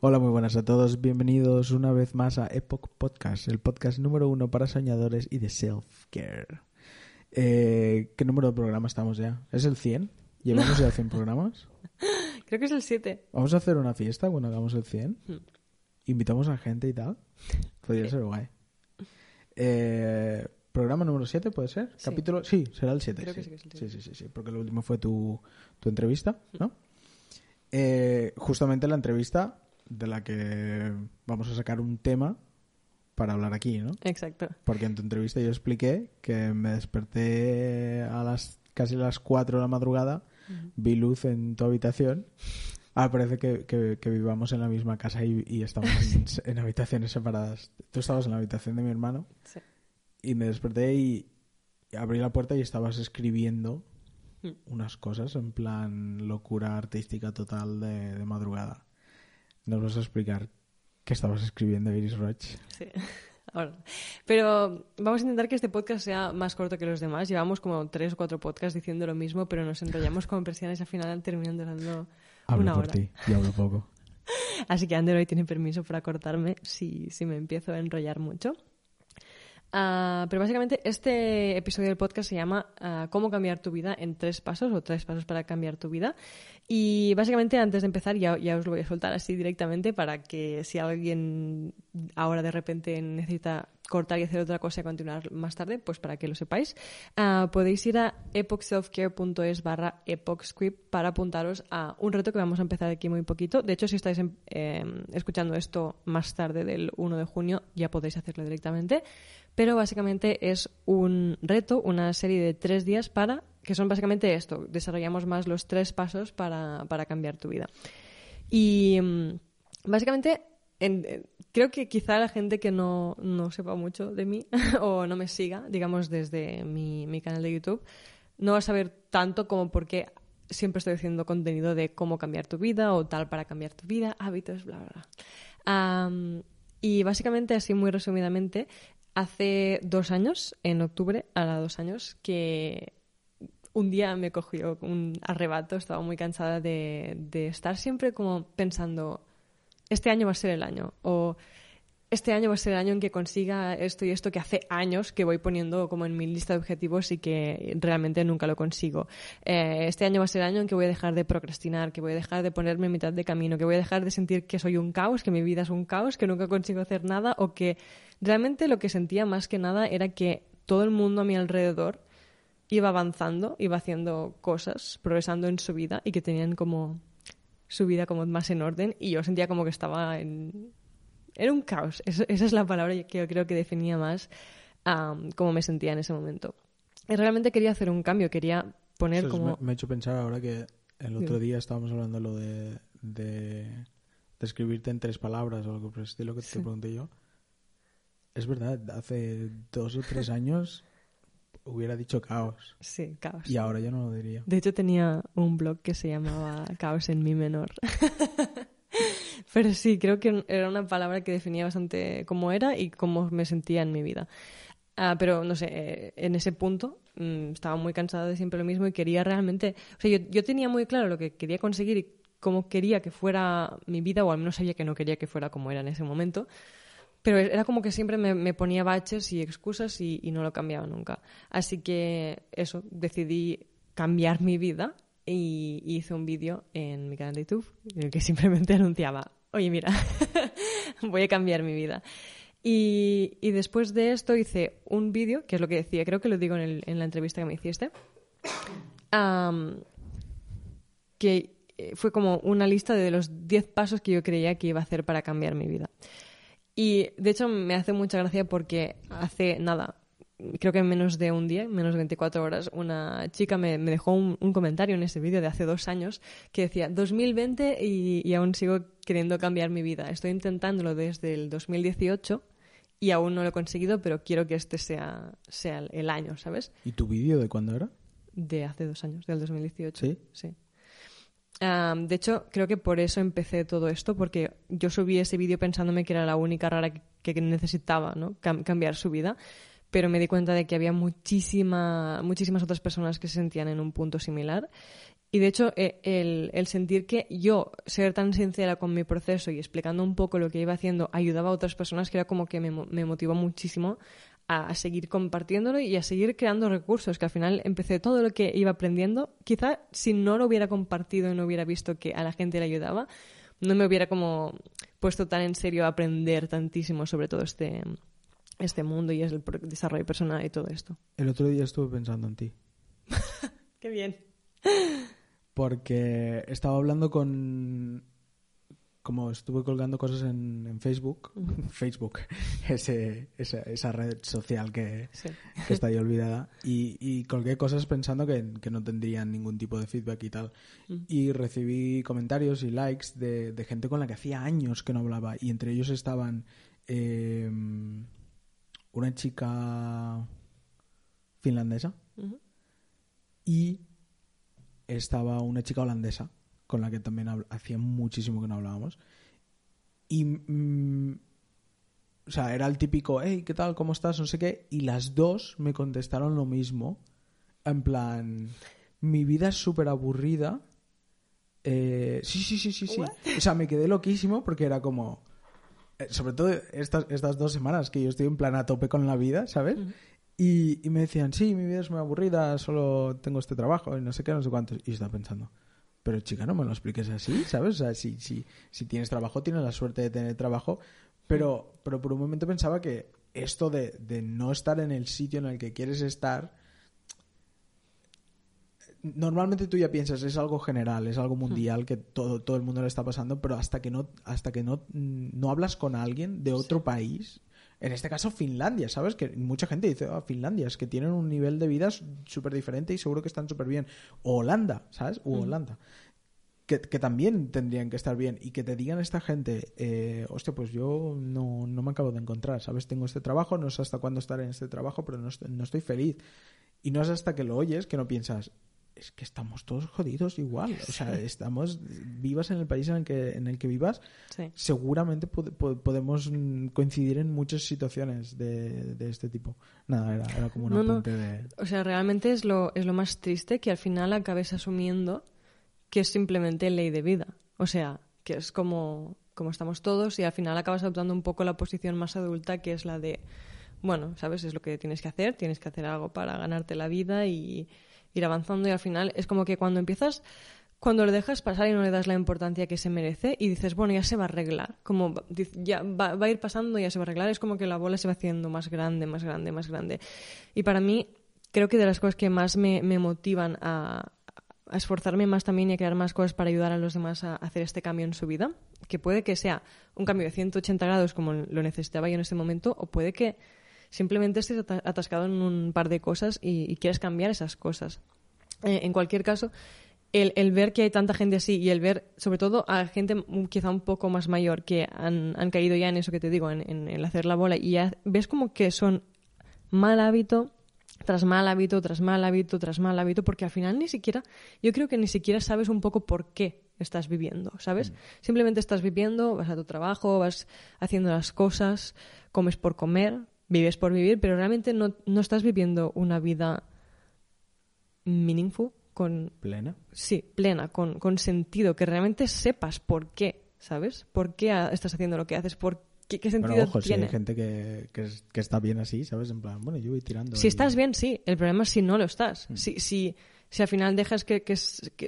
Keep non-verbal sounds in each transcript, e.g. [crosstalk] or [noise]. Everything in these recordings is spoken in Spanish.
Hola, muy buenas a todos. Bienvenidos una vez más a Epoch Podcast, el podcast número uno para soñadores y de self-care. Eh, ¿Qué número de programa estamos ya? ¿Es el 100? ¿Llevamos ya 100 programas? [laughs] Creo que es el 7. ¿Vamos a hacer una fiesta cuando hagamos el 100? ¿Invitamos a gente y tal? Podría ser guay. Eh, ¿Programa número 7 puede ser? Sí. ¿Capítulo? Sí, será el 7. Creo sí. que sí que es el sí, sí, sí, sí, porque lo último fue tu, tu entrevista, ¿no? Eh, justamente la entrevista de la que vamos a sacar un tema para hablar aquí, ¿no? Exacto. Porque en tu entrevista yo expliqué que me desperté a las casi las 4 de la madrugada, vi luz en tu habitación. Ah, parece que, que- que vivamos en la misma casa y, y estamos en, [laughs] en habitaciones separadas. Tú estabas en la habitación de mi hermano Sí. y me desperté y abrí la puerta y estabas escribiendo Mm. unas cosas en plan locura artística total de, de madrugada. ¿Nos vas a explicar qué estabas escribiendo, Iris Roach? Sí. [laughs] Ahora. Pero vamos a intentar que este podcast sea más corto que los demás. Llevamos como tres o cuatro podcasts diciendo lo mismo, pero nos enrollamos como persianas y al final terminan durando Hablo una por hora. ti y hablo poco. [laughs] Así que Ander hoy tiene permiso para cortarme si, si me empiezo a enrollar mucho. Ah, pero básicamente este episodio del podcast se llama ah, Cómo cambiar tu vida en tres pasos o tres pasos para cambiar tu vida. Y básicamente antes de empezar ya, ya os lo voy a soltar así directamente para que si alguien ahora de repente necesita cortar y hacer otra cosa y continuar más tarde, pues para que lo sepáis. Ah, podéis ir a epochselfcare.es barra epochscript para apuntaros a un reto que vamos a empezar aquí muy poquito. De hecho, si estáis em- em, escuchando esto más tarde del 1 de junio, ya podéis hacerlo directamente. Pero básicamente es un reto, una serie de tres días para, que son básicamente esto, desarrollamos más los tres pasos para, para cambiar tu vida. Y mm, básicamente creo que quizá la gente que no, no sepa mucho de mí [laughs] o no me siga, digamos, desde mi, mi canal de YouTube, no va a saber tanto como por qué siempre estoy haciendo contenido de cómo cambiar tu vida o tal para cambiar tu vida, hábitos, bla, bla, bla. Y básicamente, así muy resumidamente, hace dos años, en octubre, hará dos años, que un día me cogió un arrebato, estaba muy cansada de, de estar siempre como pensando, este año va a ser el año, o este año va a ser el año en que consiga esto y esto que hace años que voy poniendo como en mi lista de objetivos y que realmente nunca lo consigo. Eh, este año va a ser el año en que voy a dejar de procrastinar, que voy a dejar de ponerme en mitad de camino, que voy a dejar de sentir que soy un caos, que mi vida es un caos, que nunca consigo hacer nada o que realmente lo que sentía más que nada era que todo el mundo a mi alrededor iba avanzando, iba haciendo cosas, progresando en su vida y que tenían como su vida como más en orden y yo sentía como que estaba en... Era un caos, Eso- esa es la palabra que yo creo que definía más am, cómo me sentía en ese momento. Y realmente quería hacer un cambio, quería poner Eso es- como... me, me ha hecho pensar ahora que el otro día estábamos hablando de lo de, de describirte en tres palabras o algo por el estilo que te Sí. pregunté yo. Es verdad, hace dos o tres [laughs] años hubiera dicho caos Sí, caos. y ahora ya no lo diría. De hecho, tenía un blog que se llamaba [laughs] Caos en Mi Menor. [laughs] Pero sí, creo que era una palabra que definía bastante cómo era y cómo me sentía en mi vida. Ah, pero no sé, eh, en ese punto mm, estaba muy cansada de siempre lo mismo y quería realmente. O sea, yo, yo tenía muy claro lo que quería conseguir y cómo quería que fuera mi vida, o al menos sabía que no quería que fuera como era en ese momento. Pero era como que siempre me, me ponía baches y excusas y, y no lo cambiaba nunca. Así que eso, decidí cambiar mi vida y hice un vídeo en mi canal de YouTube en el que simplemente [laughs] anunciaba, oye mira, [laughs] voy a cambiar mi vida. Y, y después de esto hice un vídeo, que es lo que decía, creo que lo digo en, el- en la entrevista que me hiciste, am, que eh, fue como una lista de los 10 pasos que yo creía que iba a hacer para cambiar mi vida. Y de hecho me hace mucha gracia porque hace nada, creo que en menos de un día, en menos de 24 horas, una chica me, me dejó un, un comentario en ese vídeo de hace dos años que decía 2020 y, y aún sigo queriendo cambiar mi vida. Estoy intentándolo desde el 2018 y aún no lo he conseguido, pero quiero que este sea, sea el- el año, ¿sabes? ¿Y tu vídeo de cuándo era? De hace dos años, del 2018. ¿Sí? Sí. Am, de hecho, creo que por eso empecé todo esto, porque yo subí ese vídeo pensándome que era la única rara que, necesitaba ¿no? Cam- cambiar su vida, pero me di cuenta de que había muchísima, muchísimas otras personas que se sentían en un punto similar. Y de hecho, eh, el, sentir que yo, ser tan sincera con mi proceso y explicando un poco lo que iba haciendo, ayudaba a otras personas, que era como que me motivó muchísimo a, seguir compartiéndolo y a seguir creando recursos, que al final empecé todo lo que iba aprendiendo. Quizá si no lo hubiera compartido y no hubiera visto que a la gente le ayudaba, no me hubiera como puesto tan en serio a aprender tantísimo sobre todo este, este mundo y el desarrollo personal y todo esto. El otro día estuve pensando en ti. [laughs] Qué bien. Porque estaba hablando con. Como estuve colgando cosas en, en Facebook. [laughs] Facebook, ese, esa, esa red social que, Sí. que está ahí olvidada. Y, y colgué cosas pensando que, que no tendrían ningún tipo de feedback y tal. Y recibí comentarios y likes de, de gente con la que hacía años que no hablaba. Y entre ellos estaban eh, una chica finlandesa y estaba una chica holandesa con la que también hacía muchísimo que no hablábamos. Y. mm, o sea, era el típico, hey, ¿qué tal? ¿Cómo estás? No sé qué. Y las dos me contestaron lo mismo. En plan, mi vida es súper aburrida. Eh, sí, sí, sí, sí, sí. O sea, me quedé loquísimo porque era como. eh, Sobre todo estas, estas dos semanas que yo estoy en plan a tope con la vida, ¿sabes? y, y me decían, sí, mi vida es muy aburrida, solo tengo este trabajo y no sé qué, no sé cuántos. Y yo estaba pensando, pero chica, no me lo expliques así, ¿sabes? O sea, si, si, si tienes trabajo, tienes la suerte de tener trabajo. Pero, pero por un momento pensaba que esto de, de no estar en el sitio en el que quieres estar, normalmente tú ya piensas es algo general, es algo mundial que todo, todo el mundo le está pasando, pero hasta que no, hasta que no, mm, no hablas con alguien de otro país, en este caso Finlandia, ¿sabes? Que mucha gente dice, ah, Finlandia, es que tienen un nivel de vida súper diferente y seguro que están súper bien. O Holanda, ¿sabes? O Holanda. Que, que también tendrían que estar bien y que te digan esta gente, eh, hostia, pues yo no, no me acabo de encontrar, ¿sabes? Tengo este trabajo, no sé hasta cuándo estaré en este trabajo, pero no estoy, no estoy feliz. Y no es hasta que lo oyes que no piensas, es que estamos todos jodidos igual. O sea, estamos vivas en el país en el que, en el que vivas. Sí. Seguramente pod- pod- podemos coincidir en muchas situaciones de, de este tipo. Nada, era, era como un No, no. apunte de... O sea, realmente es lo, es lo más triste que al final acabes asumiendo que es simplemente ley de vida. O sea, que es como, como estamos todos y al final acabas adoptando un poco la posición más adulta que es la de, bueno, ¿sabes? Es lo que tienes que hacer, tienes que hacer algo para ganarte la vida y ir avanzando y al final es como que cuando empiezas cuando lo dejas pasar y no le das la importancia que se merece y dices, bueno, ya se va a arreglar, como ya va, va a ir pasando, ya se va a arreglar, es como que la bola se va haciendo más grande, más grande, más grande. Y para mí, creo que de las cosas que más me, me motivan a, a esforzarme más también y a crear más cosas para ayudar a los demás a hacer este cambio en su vida, que puede que sea un cambio de 180 grados como lo necesitaba yo en este momento, o puede que simplemente estés ata- atascado en un par de cosas y, y quieres cambiar esas cosas. Eh, en cualquier caso, el, el ver que hay tanta gente así y el ver, sobre todo, a gente mm, quizá un poco más mayor que han, han caído ya en eso que te digo, en, en hacer la bola, y ya ves como que son mal hábito tras mal hábito, tras mal hábito, tras mal hábito, porque al final ni siquiera, yo creo que ni siquiera sabes un poco por qué estás viviendo, ¿sabes? Simplemente estás viviendo, vas a tu trabajo, vas haciendo las cosas, comes por comer, vives por vivir, pero realmente no, no estás viviendo una vida meaningful, con, plena. sí, plena, con, con sentido, que realmente sepas por qué, ¿sabes? ¿Por qué estás haciendo lo que haces? ¿Por qué, qué sentido Bueno, ojo, si tiene? hay gente que, que, que está bien así, ¿sabes? En plan, bueno, yo voy tirando. Si estás bien, sí. El problema es si no lo estás. Si, si, si al final dejas que, que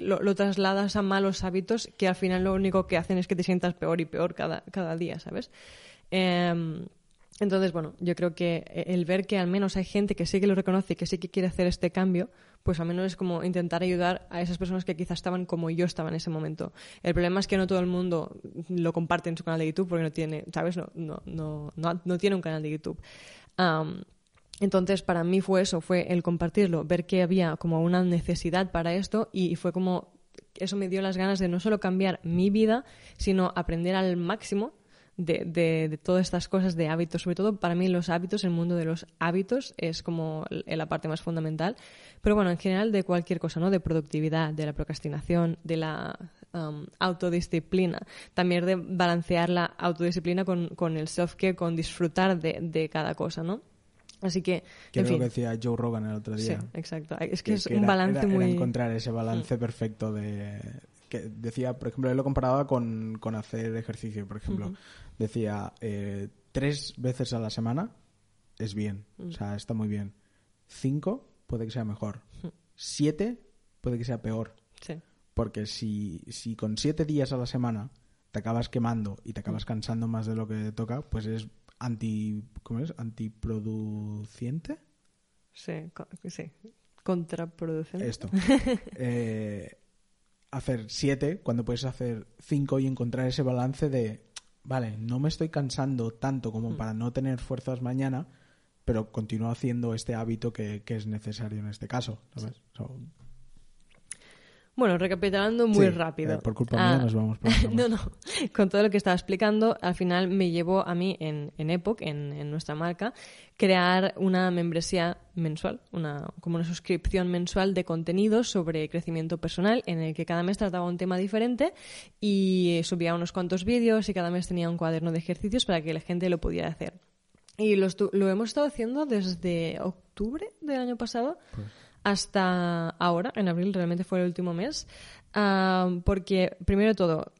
lo, lo trasladas a malos hábitos que al final lo único que hacen es que te sientas peor y peor cada, cada día, ¿sabes? Em, entonces, bueno, yo creo que el ver que al menos hay gente que sí que lo reconoce y que sí que quiere hacer este cambio, pues al menos es como intentar ayudar a esas personas que quizás estaban como yo estaba en ese momento. El problema es que no todo el mundo lo comparte en su canal de YouTube porque no tiene, ¿sabes? No, no, no, no, no tiene un canal de YouTube. Entonces, para mí fue eso, fue el compartirlo, ver que había como una necesidad para esto y fue como eso me dio las ganas de no solo cambiar mi vida, sino aprender al máximo de, de, todas estas cosas de hábitos. Sobre todo para mí los hábitos, el mundo de los hábitos es como la parte más fundamental. Pero bueno, en general de cualquier cosa, ¿no? De productividad, de la procrastinación, de la um, autodisciplina. También de balancear la autodisciplina con, con el self-care, con disfrutar de, de cada cosa, ¿no? Así que. Que lo que decía Joe Rogan el otro día. Sí, exacto. Es que, es un balance muy. Era encontrar ese balance mm. perfecto de. Que decía, por ejemplo, él lo comparaba con, con hacer ejercicio, por ejemplo. Decía, eh, tres veces a la semana es bien, o mm. sea, está muy bien. Cinco puede que sea mejor. Mm. Siete puede que sea peor. Sí. Porque si, si con siete días a la semana te acabas quemando y te acabas cansando más de lo que toca, pues es anti, ¿cómo es? antiproduciente. Sí, sí. Contraproducente. Esto. [laughs] Eh, hacer siete cuando puedes hacer cinco y encontrar ese balance de, vale, no me estoy cansando tanto como mm. para no tener fuerzas mañana, pero continúo haciendo este hábito que, es necesario en este caso. ¿sabes? Bueno, recapitulando muy rápido. Eh, por culpa mía ah, nos vamos por [laughs] No, no. Con todo lo que estaba explicando, al final me llevó a mí en, en Epoch, en, nuestra marca, crear una membresía mensual, una, como una suscripción mensual de contenidos sobre crecimiento personal, en el que cada mes trataba un tema diferente y subía unos cuantos vídeos y cada mes tenía un cuaderno de ejercicios para que la gente lo pudiera hacer. Y lo, lo hemos estado haciendo desde octubre del año pasado. Pues hasta ahora, en abril realmente fue el último mes, porque primero todo,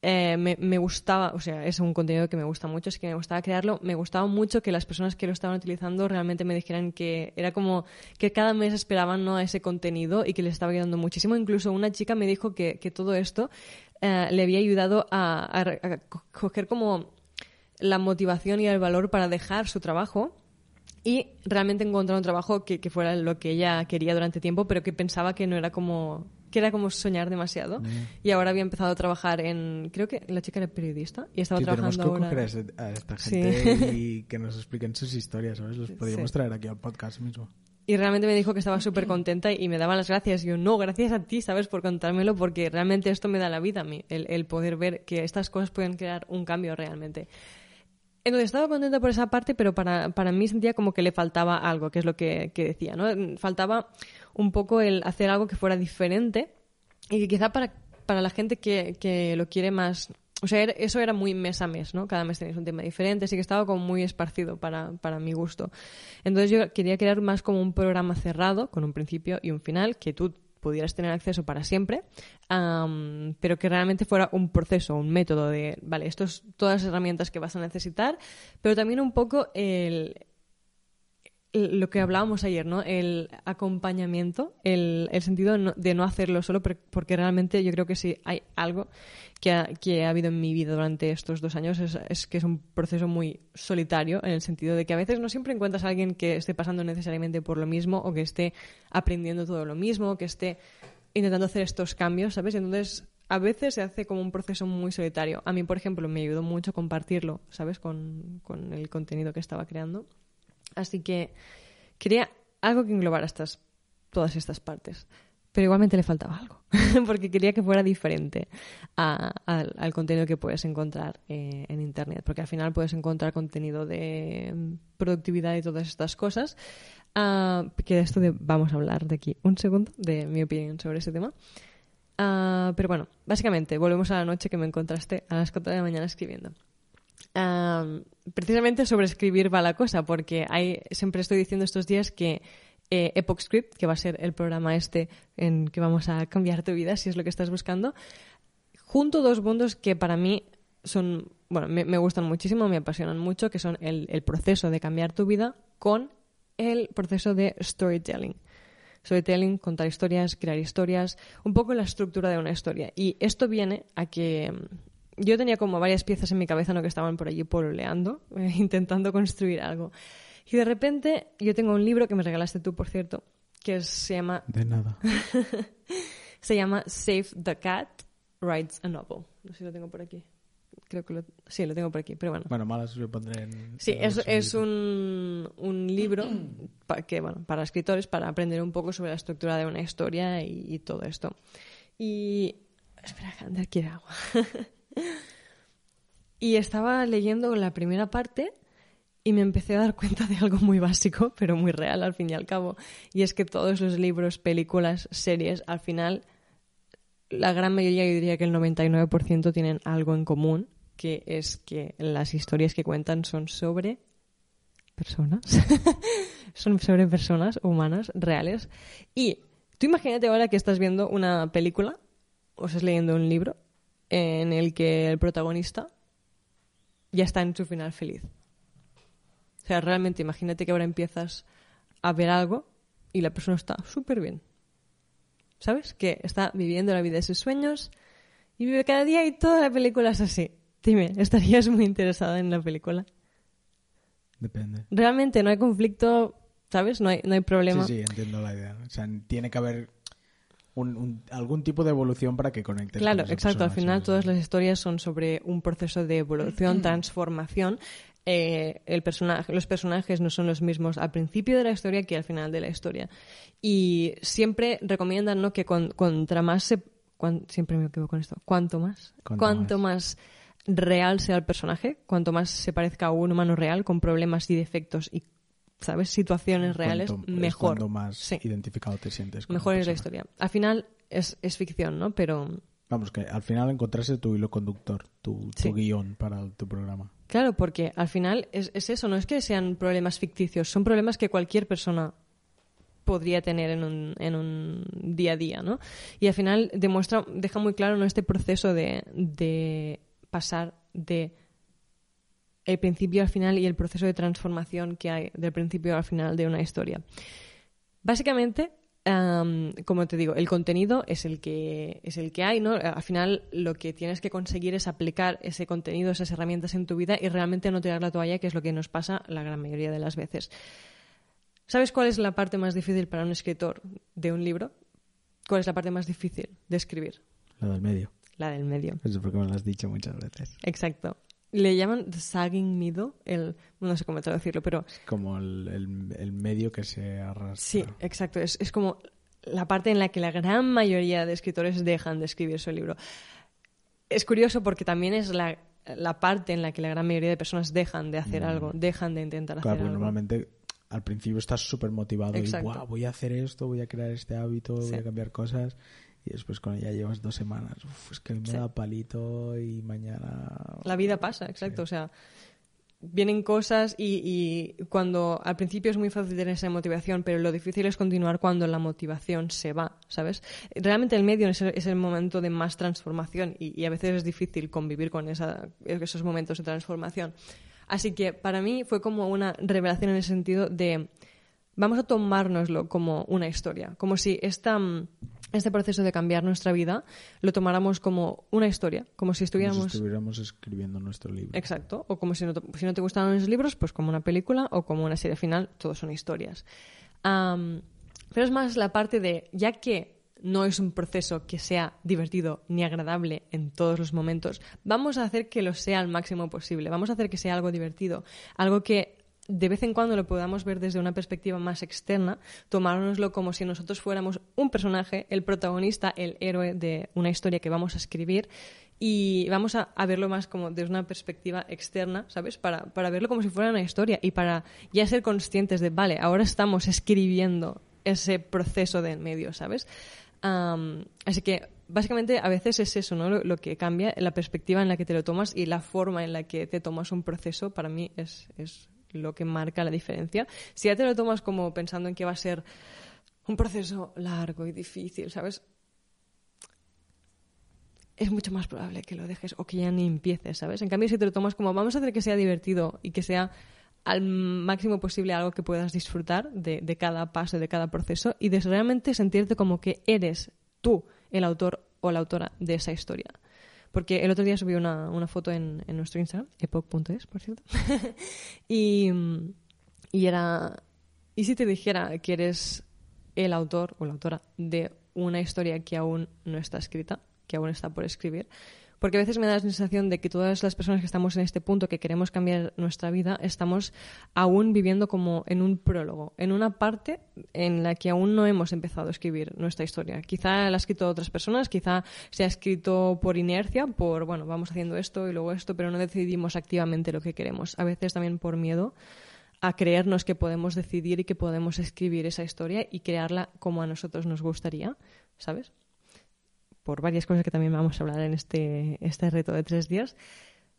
eh, me, gustaba, o sea, es un contenido que me gusta mucho, así que me gustaba crearlo. Me gustaba mucho que las personas que lo estaban utilizando realmente me dijeran que era como que cada mes esperaban ¿no? a ese contenido y que les estaba ayudando muchísimo. Incluso una chica me dijo que, que todo esto eh, le había ayudado a, a coger como la motivación y el valor para dejar su trabajo y realmente encontrar un trabajo que, que, fuera lo que ella quería durante tiempo, pero que pensaba que no era como que era como soñar demasiado. Mm. Y ahora había empezado a trabajar en, creo que la chica era periodista y estaba trabajando ahora. Que a esta gente y [laughs] que nos expliquen sus historias, ¿sabes? Los podríamos traer aquí al podcast mismo. Y realmente me dijo que estaba súper contenta y me daba las gracias. Y yo, no, gracias a ti, ¿sabes? Por contármelo, porque realmente esto me da la vida a mí, el, el poder ver que estas cosas pueden crear un cambio realmente. Entonces estaba contenta por esa parte, pero para, para mí sentía como que le faltaba algo, que es lo que, decía, ¿no? Faltaba un poco el hacer algo que fuera diferente y que quizá para, para la gente que, que lo quiere más o sea, eso era muy mes a mes, ¿no? Cada mes tenéis un tema diferente, así que estaba como muy esparcido para, para mi gusto. Entonces yo quería crear más como un programa cerrado, con un principio y un final, que tú pudieras tener acceso para siempre, pero que realmente fuera un proceso, un método de, vale, estas todas las herramientas que vas a necesitar, pero también un poco el, lo que hablábamos ayer, ¿no? El acompañamiento, el, sentido de no, hacerlo solo, porque realmente yo creo que si hay algo que ha, habido en mi vida durante estos dos años es, que es un proceso muy solitario, en el sentido de que a veces no siempre encuentras a alguien que esté pasando necesariamente por lo mismo o que esté aprendiendo todo lo mismo, que esté intentando hacer estos cambios, ¿sabes? Entonces, a veces se hace como un proceso muy solitario. A mí, por ejemplo, me ayudó mucho compartirlo, ¿sabes? Con el contenido que estaba creando. Así que quería algo que englobara estas, todas estas partes. Pero igualmente le faltaba algo, [laughs] porque quería que fuera diferente al contenido que puedes encontrar eh, en Internet, porque al final puedes encontrar contenido de productividad y todas estas cosas, uh, que de esto vamos a hablar de aquí un segundo, de mi opinión sobre ese tema. Ah, pero bueno, básicamente, volvemos a la noche que me encontraste a las 4 de la mañana escribiendo precisamente sobre escribir va la cosa, porque hay, siempre estoy diciendo estos días que eh, Epoch Script, que va a ser el programa este en que vamos a cambiar tu vida, si es lo que estás buscando, junto dos mundos que para mí son, bueno, me, gustan muchísimo, me apasionan mucho, que son el, el, proceso de cambiar tu vida con el proceso de storytelling. Storytelling, contar historias, crear historias, un poco la estructura de una historia. Y esto viene a que yo tenía como varias piezas en mi cabeza ¿no? que estaban por allí pololeando, eh, [laughs] intentando construir algo. Y de repente yo tengo un libro que me regalaste tú, por cierto, que se llama... De nada. [laughs] se llama Save the Cat, Writes a Novel. No sé si lo tengo por aquí. creo que lo, sí, lo tengo por aquí, pero bueno. Bueno, malas lo pondré en... Sí, en es, es un, un libro pa- que, bueno, para escritores, para aprender un poco sobre la estructura de una historia y, y todo esto. Y... Espera, que Ander quiere agua. [laughs] [laughs] y estaba leyendo la primera parte y me empecé a dar cuenta de algo muy básico, pero muy real al fin y al cabo. Y es que todos los libros, películas, series, al final, la gran mayoría, yo diría que el 99% tienen algo en común, que es que las historias que cuentan son sobre personas. [laughs] son sobre personas humanas, reales. Y tú imagínate ahora que estás viendo una película o estás leyendo un libro en el que el protagonista ya está en su final feliz. O sea, realmente imagínate que ahora empiezas a ver algo y la persona está súper bien. ¿Sabes? Que está viviendo la vida de sus sueños y vive cada día y toda la película es así. Dime, ¿estarías muy interesada en la película? Depende. Realmente no hay conflicto, ¿sabes? No hay, no hay problema. Sí, sí, entiendo la idea. O sea, tiene que haber un- un- algún tipo de evolución para que conectes Claro, con exacto. Al final todas las historias son sobre un proceso de evolución, transformación. Eh, el personaje, los personajes no son los mismos al principio de la historia que al final de la historia. Y siempre recomiendan ¿no? que con- contra más se... cuan- siempre me equivoco con esto. Cuanto más. Cuanto Cuanto más real sea el personaje, cuanto más se parezca a un humano real con problemas y defectos y, ¿sabes? Situaciones reales, Cuanto- es mejor. cuando más Sí. identificado te sientes. con Mejor es la historia. Al final es, es ficción, ¿no? Pero Vamos, que al final encontrarse tu hilo conductor, tu, tu Sí. guion para tu programa. Claro, porque al final es, es eso, no es que sean problemas ficticios, son problemas que cualquier persona podría tener en un, en un día a día, ¿no? Y al final demuestra, deja muy claro ¿no? este proceso de, de pasar de el principio al final y el proceso de transformación que hay del principio al final de una historia. Básicamente, am, como te digo, el contenido es el que es el que hay, ¿no? Al final lo que tienes que conseguir es aplicar ese contenido, esas herramientas en tu vida y realmente no tirar la toalla, que es lo que nos pasa la gran mayoría de las veces. ¿Sabes cuál es la parte más difícil para un escritor de un libro? ¿Cuál es la parte más difícil de escribir? La del medio. La del medio. Eso es porque me lo has dicho muchas veces. Exacto. Le llaman the sagging middle, el, no sé cómo traducirlo, pero Es como el, el- el medio que se arrastra. Sí, exacto. Es, es como la parte en la que la gran mayoría de escritores dejan de escribir su libro. Es curioso porque también es la, la parte en la que la gran mayoría de personas dejan de hacer algo, dejan de intentar Mm. Claro, hacer algo. normalmente al principio estás súper motivado Exacto. y "Buah, voy a hacer esto, voy a crear este hábito, Sí. voy a cambiar cosas. Y después cuando ya llevas dos semanas, "Uf, es que me Sí. da palito y mañana... La vida pasa, exacto. Sí. O sea, vienen cosas y, y cuando al principio es muy fácil tener esa motivación, pero lo difícil es continuar cuando la motivación se va, ¿sabes? Realmente el medio es el, es el momento de más transformación y, y a veces es difícil convivir con esa, esos momentos de transformación. Así que para mí fue como una revelación en el sentido de vamos a tomárnoslo como una historia, como si esta, mm, este proceso de cambiar nuestra vida lo tomáramos como una historia, como si Como estuviéramos... si estuviéramos escribiendo nuestro libro. Exacto. O como si no, te, si no te gustaban los libros, pues como una película o como una serie final, todos son historias. Am, pero es más la parte de, ya que no es un proceso que sea divertido ni agradable en todos los momentos, vamos a hacer que lo sea al máximo posible. Vamos a hacer que sea algo divertido, algo que de vez en cuando lo podamos ver desde una perspectiva más externa, tomárnoslo como si nosotros fuéramos un personaje, el protagonista, el héroe de una historia que vamos a escribir y vamos a, verlo más como desde una perspectiva externa, ¿sabes? Para, para verlo como si fuera una historia y para ya ser conscientes de, vale, ahora estamos escribiendo ese proceso del medio, ¿sabes? Así que básicamente a veces es eso, ¿no? Lo, que cambia, la perspectiva en la que te lo tomas y la forma en la que te tomas un proceso, para mí es lo que marca la diferencia. Si ya te lo tomas como pensando en que va a ser un proceso largo y difícil, ¿sabes? Es mucho más probable que lo dejes o que ya ni empieces, ¿sabes? En cambio, si te lo tomas como vamos a hacer que sea divertido y que sea al máximo posible algo que puedas disfrutar de, cada paso, de cada proceso y de realmente sentirte como que eres tú el autor o la autora de esa historia. Porque el otro día subí una, una foto en, en nuestro Instagram, epoch.es, por cierto, [laughs] y, y era... ¿Y si te dijera que eres el autor o la autora de una historia que aún no está escrita, que aún está por escribir? Porque a veces me da la sensación de que todas las personas que estamos en este punto, que queremos cambiar nuestra vida, estamos aún viviendo como en un prólogo, en una parte en la que aún no hemos empezado a escribir nuestra historia. Quizá la ha escrito otras personas, quizá se ha escrito por inercia, por, bueno, vamos haciendo esto y luego esto, pero no decidimos activamente lo que queremos. A veces también por miedo a creernos que podemos decidir y que podemos escribir esa historia y crearla como a nosotros nos gustaría, ¿sabes? Por varias cosas que también vamos a hablar en este, este reto de tres días.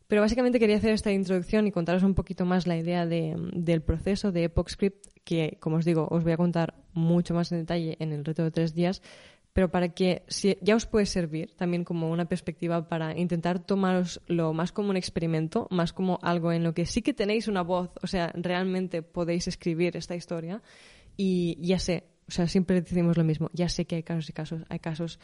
Pero básicamente quería hacer esta introducción y contaros un poquito más la idea del proceso de Epoch Script, que, como os digo, os voy a contar mucho más en detalle en el reto de tres días, pero para que si, ya os puede servir también como una perspectiva para intentar tomaros lo más como un experimento, más como algo en lo que sí que tenéis una voz, o sea, realmente podéis escribir esta historia y ya sé, o sea, siempre decimos lo mismo, ya sé que hay casos y casos, hay casos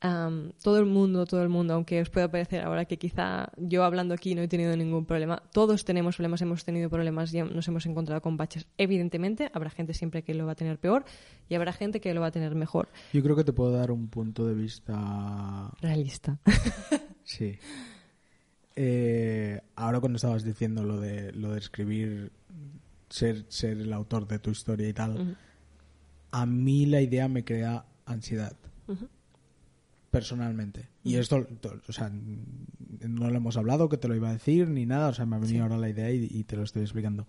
todo el mundo, todo el mundo, aunque os pueda parecer ahora que quizá yo hablando aquí no he tenido ningún problema, todos tenemos problemas, hemos tenido problemas y nos hemos encontrado con baches. Evidentemente, habrá gente siempre que lo va a tener peor y habrá gente que lo va a tener mejor. Yo creo que te puedo dar un punto de vista realista. [laughs] sí. Eh, ahora cuando estabas diciendo lo de lo de escribir, ser, ser el autor de tu historia y tal, a mí la idea me crea ansiedad personalmente. Y esto, o sea, no lo hemos hablado, que te lo iba a decir, ni nada, o sea, me ha venido ahora la idea y, te lo estoy explicando.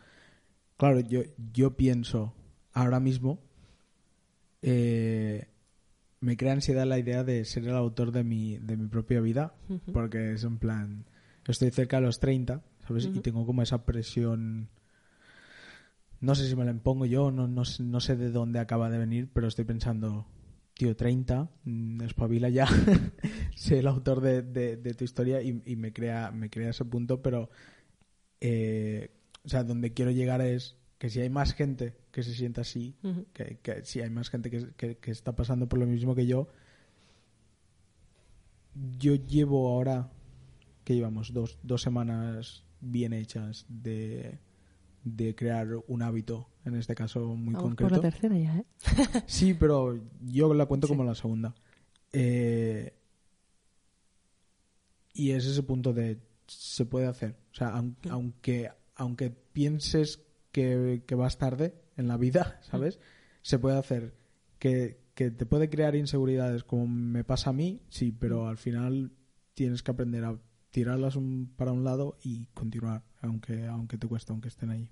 Claro, yo, yo pienso ahora mismo, eh, me crea ansiedad la idea de ser el autor de mi, de mi propia vida, porque es en plan, estoy cerca de los 30, ¿sabes? Y tengo como esa presión no sé si me la impongo yo, no, no, no, sé de dónde acaba de venir, pero estoy pensando, tío, 30, mm, espabila ya, [laughs] sé el autor de, tu historia y, me, crea, me crea ese punto, pero, eh, o sea, donde quiero llegar es que si hay más gente que se sienta así, que, si hay más gente que, que, está pasando por lo mismo que yo, yo llevo ahora, que llevamos dos, dos semanas bien hechas de de crear un hábito, en este caso muy concreto. Por la tercera ya, ¿eh? [laughs] [laughs] sí, pero yo la cuento como la segunda. Eh, y es ese punto de se puede hacer. O sea, aunque, aunque pienses que, vas tarde en la vida, ¿sabes? Se puede hacer. Que, que te puede crear inseguridades como me pasa a mí, sí, pero al final tienes que aprender a tirarlas para un lado y continuar, aunque, aunque te cueste, aunque estén ahí.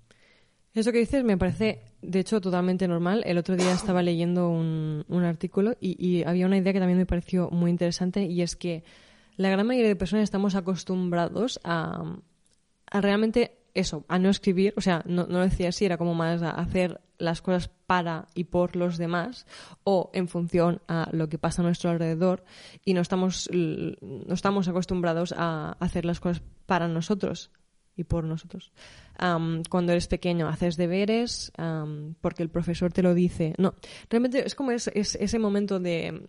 Eso que dices me parece, de hecho, totalmente normal. El otro día estaba leyendo un, un artículo y, había una idea que también me pareció muy interesante y es que la gran mayoría de personas estamos acostumbrados a, a realmente eso, a no escribir, o sea, no, lo decía así, era como más a hacer las cosas para y por los demás o en función a lo que pasa a nuestro alrededor y no estamos, no estamos acostumbrados a hacer las cosas para nosotros y por nosotros. cuando eres pequeño haces deberes porque el profesor te lo dice. No, realmente es como es, ese momento de,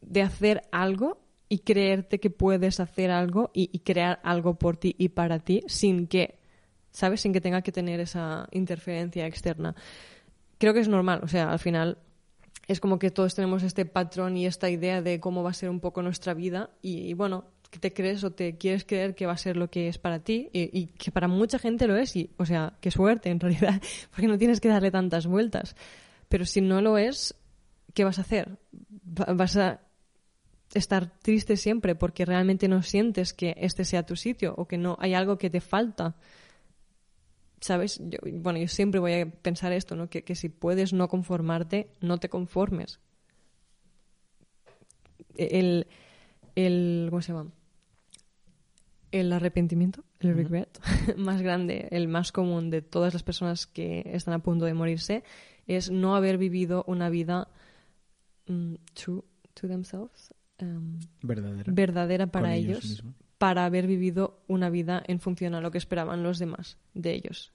de hacer algo y creerte que puedes hacer algo y, crear algo por ti y para ti sin que, ¿sabes? Sin que tenga que tener esa interferencia externa creo que es normal. O sea, al final es como que todos tenemos este patrón y esta idea de cómo va a ser un poco nuestra vida y, bueno, que te crees o te quieres creer que va a ser lo que es para ti y, que para mucha gente lo es y, o sea, qué suerte en realidad, [laughs] porque no tienes que darle tantas vueltas. Pero si no lo es, ¿qué vas a hacer? Vas a estar triste siempre porque realmente no sientes que este sea tu sitio o que no hay algo que te falta. ¿sabes? bueno, yo siempre voy a pensar esto, ¿no? Que, si puedes no conformarte, no te conformes. El, el ¿cómo se llama? El arrepentimiento, el regret, [laughs] más grande, el más común de todas las personas que están a punto de morirse, es no haber vivido una vida mm, true to themselves. Um, verdadera. verdadera para ellos para haber vivido una vida en función a lo que esperaban los demás de ellos.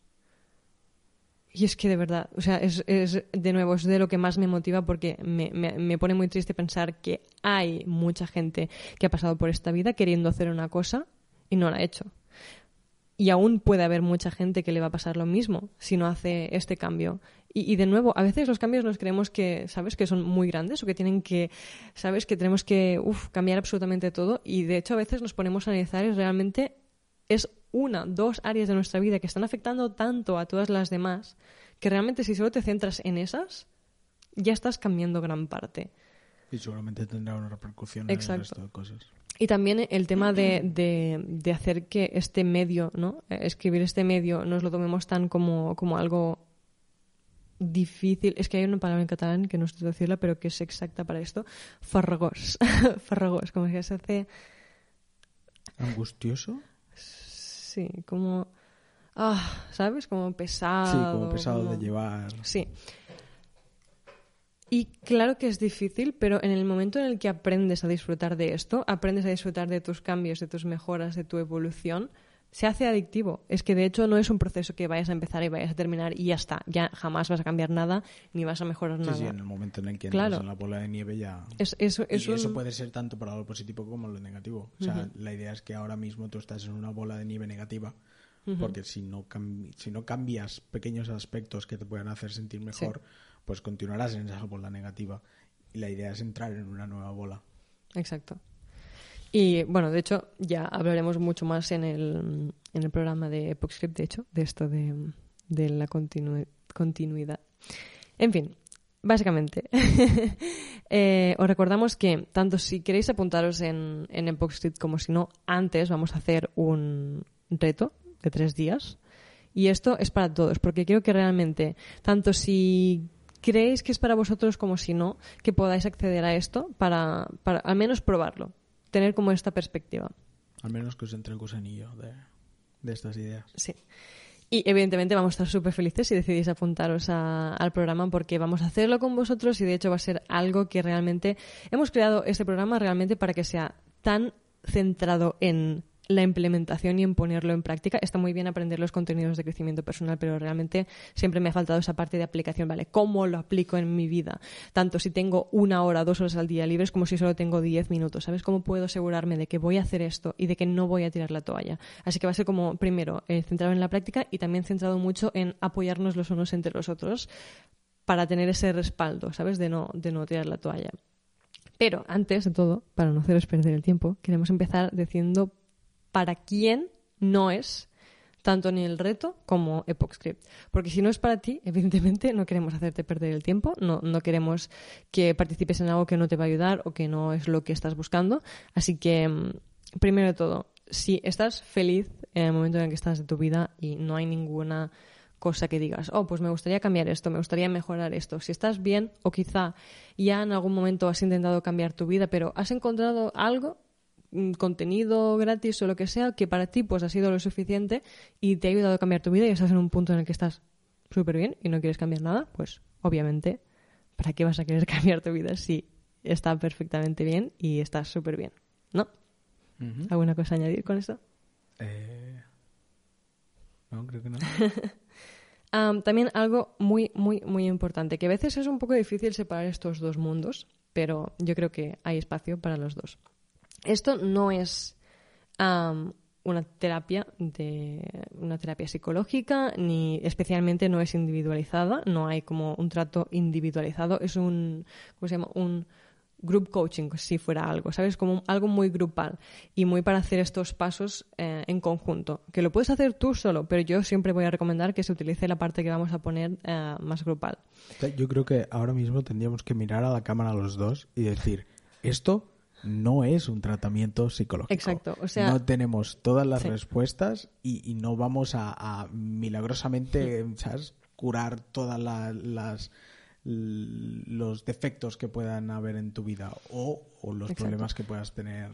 Y es que de verdad, o sea, es, de nuevo, es de lo que más me motiva porque me, me, pone muy triste pensar que hay mucha gente que ha pasado por esta vida queriendo hacer una cosa y no la ha hecho. y aún puede haber mucha gente que le va a pasar lo mismo si no hace este cambio. Y, de nuevo, a veces los cambios nos creemos que, ¿sabes? Que son muy grandes o que tienen que, ¿sabes? Que tenemos que, cambiar absolutamente todo. Y de hecho a veces nos ponemos a analizar y realmente es una, dos áreas de nuestra vida que están afectando tanto a todas las demás que realmente si solo te centras en esas, ya estás cambiando gran parte. Y seguramente tendrá una repercusión Exacto. en el resto de cosas. Y también el tema de, de, de, hacer que este medio, ¿no? Escribir este medio nos lo tomemos tan como, como algo difícil. Es que hay una palabra en catalán que no sé decirla, pero que es exacta para esto. Farragós. [laughs] Farragós, como que se hace... ¿Angustioso? Sí, como... Ah, ¿sabes? Como pesado. Sí, como pesado como... de llevar. Sí. Y claro que es difícil, pero en el momento en el que aprendes a disfrutar de esto, aprendes a disfrutar de tus cambios, de tus mejoras, de tu evolución, se hace adictivo. Es que de hecho no es un proceso que vayas a empezar y vayas a terminar y ya está. Ya jamás vas a cambiar nada ni vas a mejorar nada. sí, en el momento en el que entras Claro. en la bola de nieve ya... Es, es- es y eso puede ser tanto para lo positivo como lo negativo. O sea, la idea es que ahora mismo tú estás en una bola de nieve negativa, porque si no, si no cambias pequeños aspectos que te puedan hacer sentir mejor, pues continuarás en esa bola negativa. Y la idea es entrar en una nueva bola. Exacto. Y bueno, de hecho, ya hablaremos mucho más en el, en el programa de Epochscript, de hecho, de esto de, de la continu- continuidad. En fin, básicamente, [laughs] eh, os recordamos que tanto si queréis apuntaros en, en Epochscript como si no, antes vamos a hacer un reto de tres días. Y esto es para todos, porque quiero que realmente, tanto si creéis que es para vosotros como si no, que podáis acceder a esto para, para al menos probarlo, tener como esta perspectiva. Al menos que os entre el gusanillo de, de estas ideas. Sí. Y evidentemente vamos a estar súper felices si decidís apuntaros a- al programa porque vamos a hacerlo con vosotros y de hecho va a ser algo que realmente hemos creado este programa realmente para que sea tan centrado en la implementación y en ponerlo en práctica. Está muy bien aprender los contenidos de crecimiento personal, pero realmente siempre me ha faltado esa parte de aplicación, ¿vale? ¿Cómo lo aplico en mi vida? Tanto si tengo una hora, dos horas al día libres, como si solo tengo diez minutos. ¿Sabes cómo puedo asegurarme de que voy a hacer esto y de que no voy a tirar la toalla? Así que va a ser como, primero, eh, centrado en la práctica y también centrado mucho en apoyarnos los unos entre los otros para tener ese respaldo, ¿sabes? De no, de no tirar la toalla. Pero antes de todo, para no haceros perder el tiempo, queremos empezar diciendo para quién no es tanto ni el reto como EpochScript. Porque si no es para ti, evidentemente no queremos hacerte perder el tiempo, no, no queremos que participes en algo que no te va a ayudar o que no es lo que estás buscando. Así que, mm, primero de todo, si estás feliz en el momento en el que estás de tu vida y no hay ninguna cosa que digas, oh, pues me gustaría cambiar esto, me gustaría mejorar esto. Si estás bien o quizá ya en algún momento has intentado cambiar tu vida, pero has encontrado algo, contenido gratis o lo que sea, que para ti pues ha sido lo suficiente y te ha ayudado a cambiar tu vida y estás en un punto en el que estás súper bien y no quieres cambiar nada, pues obviamente, ¿para qué vas a querer [laughs] cambiar tu vida si está perfectamente bien y estás súper bien? ¿No? ¿Alguna cosa a añadir con esto? Eh, No, creo que no. [laughs] Am, también algo muy, muy, muy importante, que a veces es un poco difícil separar estos dos mundos, pero yo creo que hay espacio para los dos. Esto no es una terapia de una terapia psicológica, ni especialmente no es individualizada, no hay como un trato individualizado, es un, ¿cómo se llama? Un group coaching, si fuera algo, ¿sabes? Como algo muy grupal y muy para hacer estos pasos eh, en conjunto. Que lo puedes hacer tú solo, pero yo siempre voy a recomendar que se utilice la parte que vamos a poner eh, más grupal. Yo creo que ahora mismo tendríamos que mirar a la cámara los dos y decir, esto no es un tratamiento psicológico. Exacto, o sea- no tenemos todas las Sí. respuestas y, y no vamos a, a milagrosamente, ¿sabes? curar todas la- las los defectos que puedan haber en tu vida o, o los Exacto. problemas que puedas tener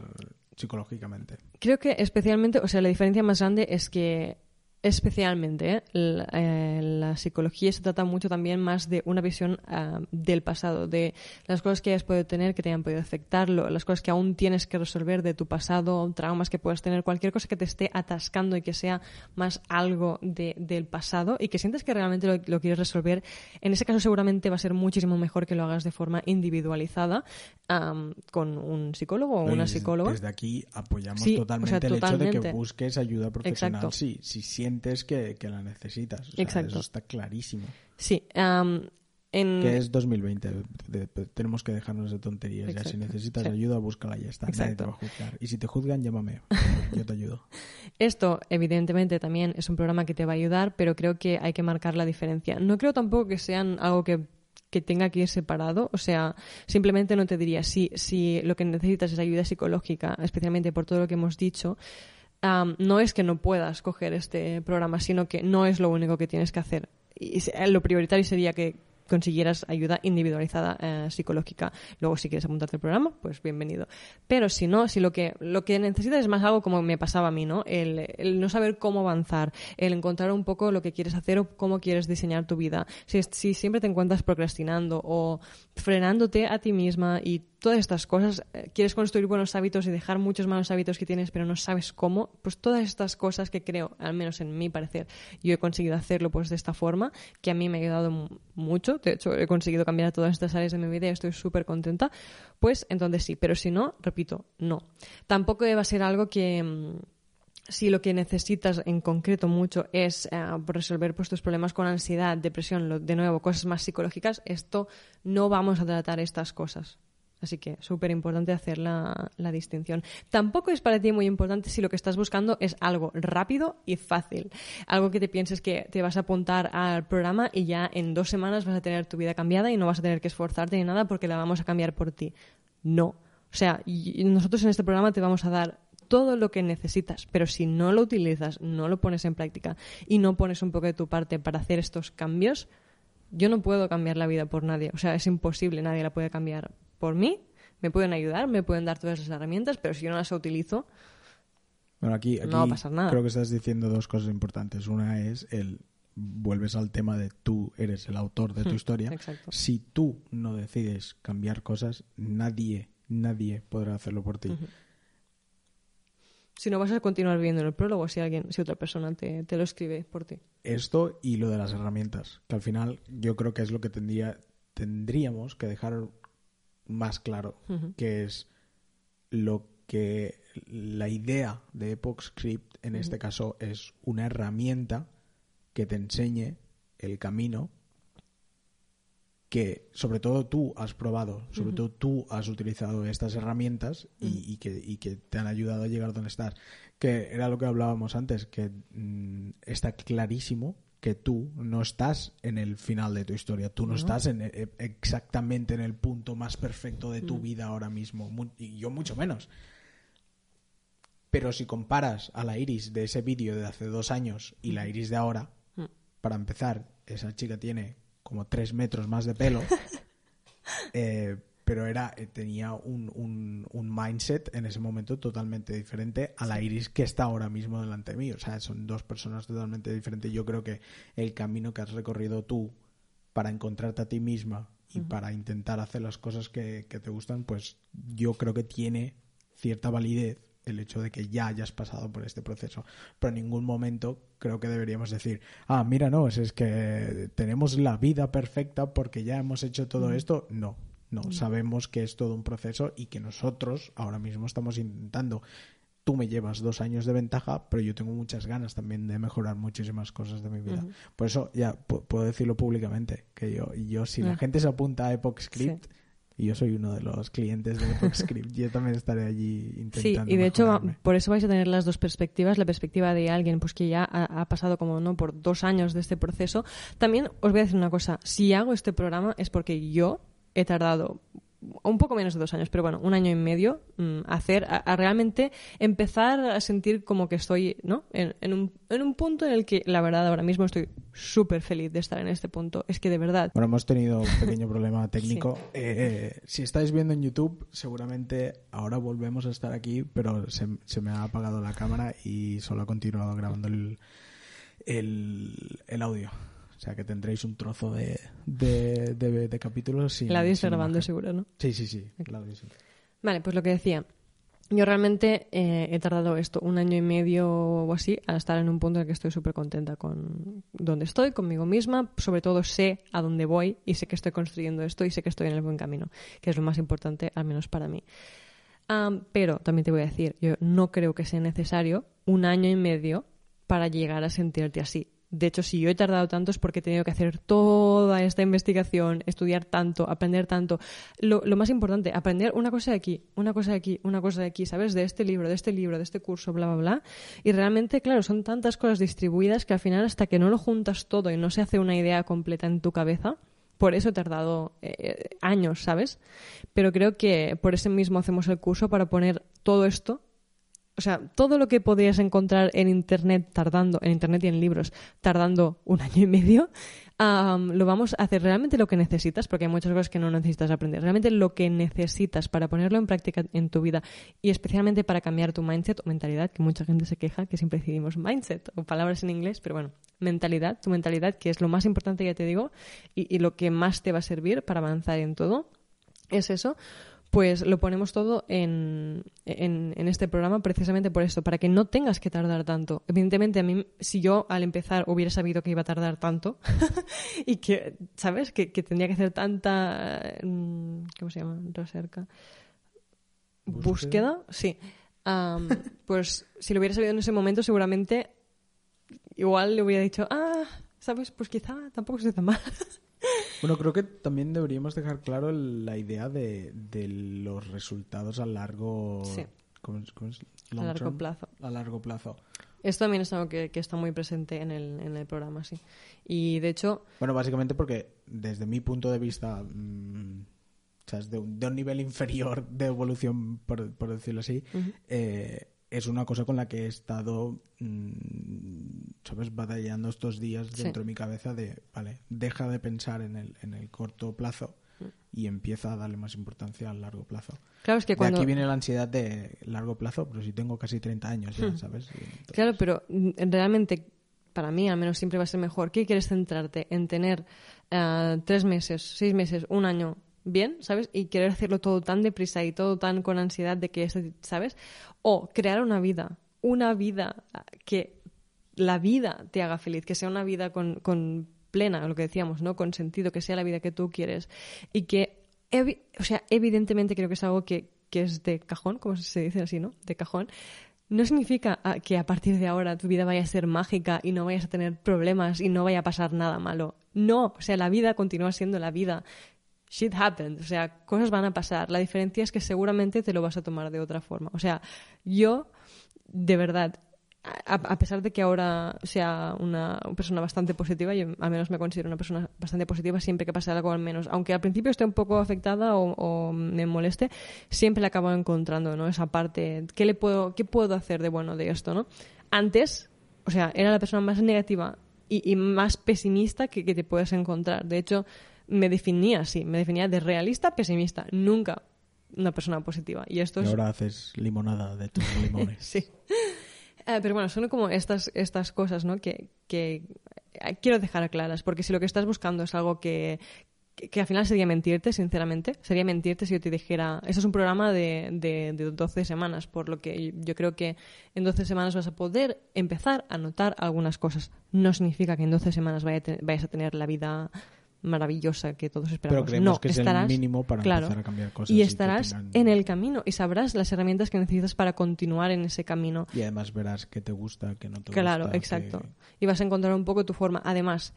psicológicamente. Creo que especialmente, o sea, la diferencia más grande es que Especialmente, ¿eh? la, eh, la, psicología se trata mucho también más de una visión uh, del pasado, de las cosas que hayas podido tener que te hayan podido afectar, lo, las cosas que aún tienes que resolver de tu pasado, traumas que puedas tener, cualquier cosa que te esté atascando y que sea más algo de, del pasado y que sientes que realmente lo, lo, quieres resolver. En ese caso, seguramente va a ser muchísimo mejor que lo hagas de forma individualizada um, con un psicólogo o una psicóloga. Desde aquí apoyamos Sí, totalmente o sea, el hecho de que busques ayuda profesional Exacto. si, si sientes que, que la necesitas. O sea, Exacto. Eso está clarísimo. Sí. um, en... Que es 2020. de- de- tenemos que dejarnos de tonterías. Ya si necesitas Sí. ayuda, búscala y ya está. Nadie te va a juzgar. Y si te juzgan, llámame. [laughs] Yo te ayudo. Esto, evidentemente, también es un programa que te va a ayudar, pero creo que hay que marcar la diferencia. No creo tampoco que sean algo que, que tenga que ir separado. O sea, simplemente no te diría, si, si lo que necesitas es ayuda psicológica, especialmente por todo lo que hemos dicho, am, no es que no puedas coger este programa, sino que no es lo único que tienes que hacer. Y se- lo prioritario sería que consiguieras ayuda individualizada eh, psicológica. Luego, si quieres apuntarte al programa, pues bienvenido. Pero si no, si lo que, lo que necesitas es más algo como me pasaba a mí, ¿no? El, no saber cómo avanzar, el encontrar un poco lo que quieres hacer o cómo quieres diseñar tu vida. Si, si siempre te encuentras procrastinando o frenándote a ti misma y todas estas cosas, eh, quieres construir buenos hábitos y dejar muchos malos hábitos que tienes, pero no sabes cómo, pues todas estas cosas que creo, al menos en mi parecer, yo he conseguido hacerlo pues de esta forma, que a mí me ha ayudado mu- mucho, de hecho he conseguido cambiar todas estas áreas de mi vida y estoy súper contenta, pues entonces sí, pero si no, repito, no. Tampoco debe ser algo que... mm, si lo que necesitas en concreto mucho es eh, resolver pues, tus problemas con ansiedad, depresión, de nuevo, cosas más psicológicas, esto no vamos a tratar estas cosas. Así que súper importante hacer la, distinción. Tampoco es para ti muy importante si lo que estás buscando es algo rápido y fácil. Algo que te pienses que te vas a apuntar al programa y ya en dos semanas vas a tener tu vida cambiada y no vas a tener que esforzarte ni nada porque la vamos a cambiar por ti. No. O sea, nosotros en este programa te vamos a dar todo lo que necesitas, pero si no lo utilizas, no lo pones en práctica y no pones un poco de tu parte para hacer estos cambios, yo no puedo cambiar la vida por nadie. O sea, es imposible, nadie la puede cambiar por mí. Me pueden ayudar, me pueden dar todas las herramientas, pero si yo no las utilizo, Bueno, aquí, aquí No va a pasar nada. creo que estás diciendo dos cosas importantes. Una es el vuelves al tema de tú eres el autor de tu Hmm, historia. exacto. Si tú no decides cambiar cosas, nadie, nadie podrá hacerlo por ti. Si no vas a continuar viendo en el prólogo, si alguien, si otra persona te, te lo escribe por ti. Esto y lo de las herramientas, que al final yo creo que es lo que tendría, tendríamos que dejar más claro, que es lo que la idea de Epoch Script en este caso es una herramienta que te enseñe el camino que sobre todo tú has probado, sobre todo tú has utilizado estas herramientas y, y que, y que te han ayudado a llegar donde estás. Que era lo que hablábamos antes, que mm, está clarísimo que tú no estás en el final de tu historia, tú no, estás en, e- exactamente en el punto más perfecto de tu vida ahora mismo, y yo mucho menos. Pero si comparas a la Iris de ese vídeo de hace dos años y la Iris de ahora, Mm. para empezar, esa chica tiene como tres metros más de pelo, [laughs] eh, pero era eh, tenía un, un- un mindset en ese momento totalmente diferente a la Iris que está ahora mismo delante de mí. O sea, son dos personas totalmente diferentes. Yo creo que el camino que has recorrido tú para encontrarte a ti misma y para intentar hacer las cosas que, que te gustan, pues yo creo que tiene cierta validez el hecho de que ya hayas pasado por este proceso. Pero en ningún momento creo que deberíamos decir, ah, mira, no, es, es que tenemos la vida perfecta porque ya hemos hecho todo esto. No, no, sabemos que es todo un proceso y que nosotros ahora mismo estamos intentando. Tú me llevas dos años de ventaja, pero yo tengo muchas ganas también de mejorar muchísimas cosas de mi vida. Por eso ya pu- puedo decirlo públicamente, que yo, yo si la Ah. gente se apunta a Epoch Script, y yo soy uno de los clientes de Epoch Script, yo también estaré allí Sí, intentando y de hecho por eso vais a tener las dos perspectivas, la perspectiva de alguien pues que ya ha, ha pasado como no por dos años de este proceso. También os voy a decir una cosa, si hago este programa es porque yo he tardado un poco menos de dos años, pero bueno, un año y medio, mm, hacer, a, a realmente empezar a sentir como que estoy, ¿no? En, en un, en un punto en el que, la verdad, ahora mismo estoy súper feliz de estar en este punto. Es que de verdad, Bueno, hemos tenido un pequeño problema [laughs] técnico. Eh, eh, si estáis viendo en YouTube, seguramente ahora volvemos a estar aquí, pero se, se me ha apagado la cámara y solo ha continuado grabando el, el, el audio. O sea que tendréis un trozo de, de, de, de capítulos sin. El audio está sin grabando imagen. seguro, ¿no? Sí, sí, sí. el audio sí. Vale, pues lo que decía. Yo realmente eh, he tardado esto, un año y medio o así, a estar en un punto en el que estoy súper contenta con donde estoy, conmigo misma. Sobre todo sé a dónde voy y sé que estoy construyendo esto y sé que estoy en el buen camino, que es lo más importante, al menos para mí. Am, pero también te voy a decir, yo no creo que sea necesario un año y medio para llegar a sentirte así. De hecho, si yo he tardado tanto es porque he tenido que hacer toda esta investigación, estudiar tanto, aprender tanto. Lo, más importante, aprender una cosa de aquí, una cosa de aquí, una cosa de aquí, ¿sabes? De este libro, de este libro, de este curso, bla, bla, bla. Y realmente, claro, son tantas cosas distribuidas que al final hasta que no lo juntas todo y no se hace una idea completa en tu cabeza, por eso he tardado eh, años, ¿sabes? Pero creo que por ese mismo hacemos el curso para poner todo esto o sea, todo lo que podrías encontrar en Internet tardando, en Internet y en libros, tardando un año y medio, am, lo vamos a hacer realmente lo que necesitas, porque hay muchas cosas que no necesitas aprender, realmente lo que necesitas para ponerlo en práctica en tu vida y especialmente para cambiar tu mindset o mentalidad, que mucha gente se queja que siempre decidimos mindset o palabras en inglés, pero bueno, mentalidad, tu mentalidad, que es lo más importante, ya te digo, y lo que más te va a servir para avanzar en todo, es eso pues lo ponemos todo en, en, en este programa precisamente por esto, para que no tengas que tardar tanto. Evidentemente, a mí, si yo al empezar hubiera sabido que iba a tardar tanto [laughs] y que, ¿sabes? Que, que tendría que hacer tanta. mm, ¿Cómo se llama? Recerca. Búsqueda. Búsqueda, sí. Am, [laughs] pues si lo hubiera sabido en ese momento, seguramente igual le hubiera dicho, ah, ¿sabes? Pues quizá tampoco se tan mal. [laughs] Bueno, creo que también deberíamos dejar claro el- la idea de, de los resultados a largo... Sí. ¿cómo es- cómo es? A Long largo term. plazo. A largo plazo. Esto también es algo que, que está muy presente en el, en el programa, sí. Y de hecho, Bueno, básicamente porque desde mi punto de vista, mm, o sea, de un, de un nivel inferior de evolución, por, por decirlo así, eh, es una cosa con la que he estado, mm, ¿sabes?, batallando estos días Sí. dentro de mi cabeza de, vale, deja de pensar en el, en el corto plazo y empieza a darle más importancia al largo plazo. claro, es que De aquí viene la ansiedad de largo plazo, pero si tengo casi 30 años ya, Hmm. ¿sabes? Entonces- Claro, pero mm, realmente, para mí al menos siempre va a ser mejor. ¿Qué quieres centrarte? En tener eh, tres meses, seis meses, un año bien, ¿sabes? Y querer hacerlo todo tan deprisa y todo tan con ansiedad de que, ¿sabes? O crear una vida, una vida que la vida te haga feliz, que sea una vida con, con plena, lo que decíamos, ¿no? Con sentido, que sea la vida que tú quieres y que, o sea, evidentemente creo que es algo que, que es de cajón, como se dice así, ¿no? De cajón. No significa ah, que a partir de ahora tu vida vaya a ser mágica y no vayas a tener problemas y no vaya a pasar nada malo. No, o sea, la vida continúa siendo la vida. Shit happens, o sea, cosas van a pasar. La diferencia es que seguramente te lo vas a tomar de otra forma. O sea, yo, de verdad, a, a pesar de que ahora sea una persona bastante positiva, yo al menos me considero una persona bastante positiva siempre que pasa algo al menos, aunque al principio esté un poco afectada o, o me moleste, siempre le acabo encontrando, ¿no? Esa parte, ¿qué le puedo, qué puedo hacer de bueno de esto, ¿no? Antes, o sea, era la persona más negativa y, y más pesimista que, que te puedes encontrar. De hecho, me definía así, me definía de realista pesimista, nunca una persona positiva. Y esto Y es ahora haces limonada de tus [laughs] limones. Sí. Eh, pero bueno, son como estas, estas cosas, ¿no? Que, que eh, quiero dejar claras, porque si lo que estás buscando es algo que, que, que al final sería mentirte, sinceramente, sería mentirte si yo te dijera, eso es un programa de, de, de 12 semanas, por lo que yo creo que en 12 semanas vas a poder empezar a notar algunas cosas. No significa que en 12 semanas vaya a te- vayas a tener la vida maravillosa que todos esperamos. Pero creemos no, que es el mínimo para claro, empezar a cambiar cosas Y estarás tengan- en el camino y sabrás las herramientas que necesitas para continuar en ese camino. Y además verás que te gusta, que no te Claro, gusta. exacto. que- Y vas a encontrar un poco tu forma. Además,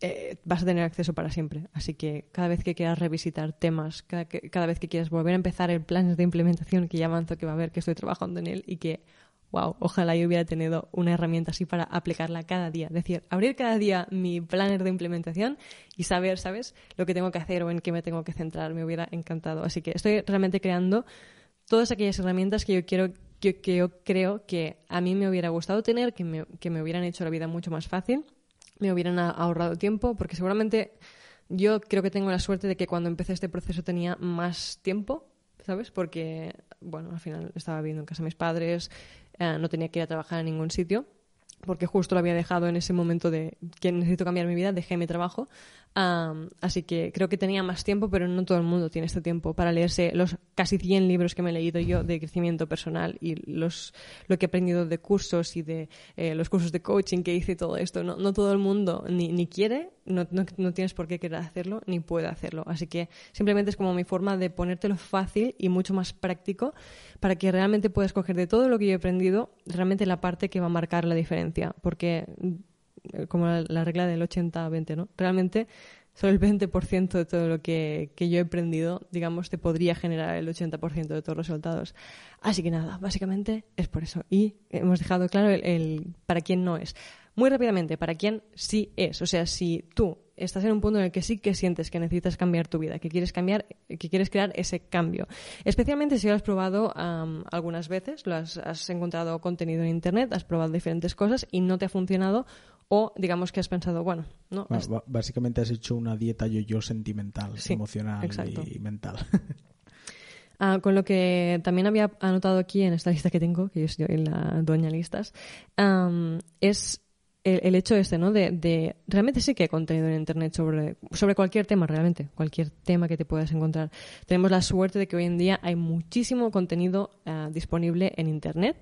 eh, vas a tener acceso para siempre. Así que cada vez que quieras revisitar temas, cada, que- cada vez que quieras volver a empezar el plan de implementación que ya avanzo que va a haber, que estoy trabajando en él y que, wow, ojalá yo hubiera tenido una herramienta así para aplicarla cada día. Es decir, abrir cada día mi planner de implementación y saber, ¿sabes?, lo que tengo que hacer o en qué me tengo que centrar. Me hubiera encantado. Así que estoy realmente creando todas aquellas herramientas que yo quiero que, que yo creo que a mí me hubiera gustado tener, que me, que me hubieran hecho la vida mucho más fácil, me hubieran ahorrado tiempo, porque seguramente yo creo que tengo la suerte de que cuando empecé este proceso tenía más tiempo, ¿sabes? Porque, bueno, al final estaba viviendo en casa de mis padres, eh, no tenía que ir a trabajar en ningún sitio. porque justo lo había dejado en ese momento de que necesito cambiar mi vida, dejé mi trabajo. Am, así que creo que tenía más tiempo, pero no todo el mundo tiene este tiempo para leerse los casi 100 libros que me he leído yo de crecimiento personal y los, lo que he aprendido de cursos y de eh, los cursos de coaching que hice y todo esto. No, todo el mundo ni, ni quiere, no, no, no tienes por qué querer hacerlo, ni puede hacerlo. Así que simplemente es como mi forma de ponértelo fácil y mucho más práctico para que realmente puedas coger de todo lo que yo he aprendido realmente la parte que va a marcar la diferencia. Porque como la, la regla del 80-20, ¿no? Realmente solo el 20% de todo lo que, que yo he aprendido, digamos, te podría generar el 80% de todos los resultados. Así que nada, básicamente es por eso. Y hemos dejado claro el, para quién no es. Muy rápidamente, para quién sí es. O sea, si tú estás en un punto en el que sí que sientes que necesitas cambiar tu vida, que quieres cambiar, que quieres crear ese cambio. Especialmente si lo has probado algunas veces, lo has, has encontrado contenido en internet, has probado diferentes cosas y no te ha funcionado o digamos que has pensado, bueno, no, básicamente has hecho una dieta yo-yo sentimental, Sí, emocional exacto. y mental. [laughs] Ah, con lo que también había anotado aquí en esta lista que tengo, que yo soy la dueña listas, am, es el, el hecho este, ¿no? De, de- realmente sí que hay contenido en internet sobre, sobre cualquier tema, realmente, cualquier tema que te puedas encontrar. Tenemos la suerte de que hoy en día hay muchísimo contenido ah, disponible en internet